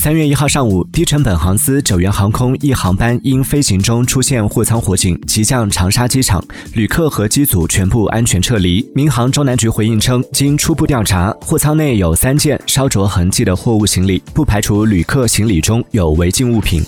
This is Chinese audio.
三月一号上午，低成本航司九元航空一航班因飞行中出现货舱火警，急降长沙机场，旅客和机组全部安全撤离。民航中南局回应称，经初步调查，货舱内有三件烧灼痕迹的货物行李，不排除旅客行李中有违禁物品。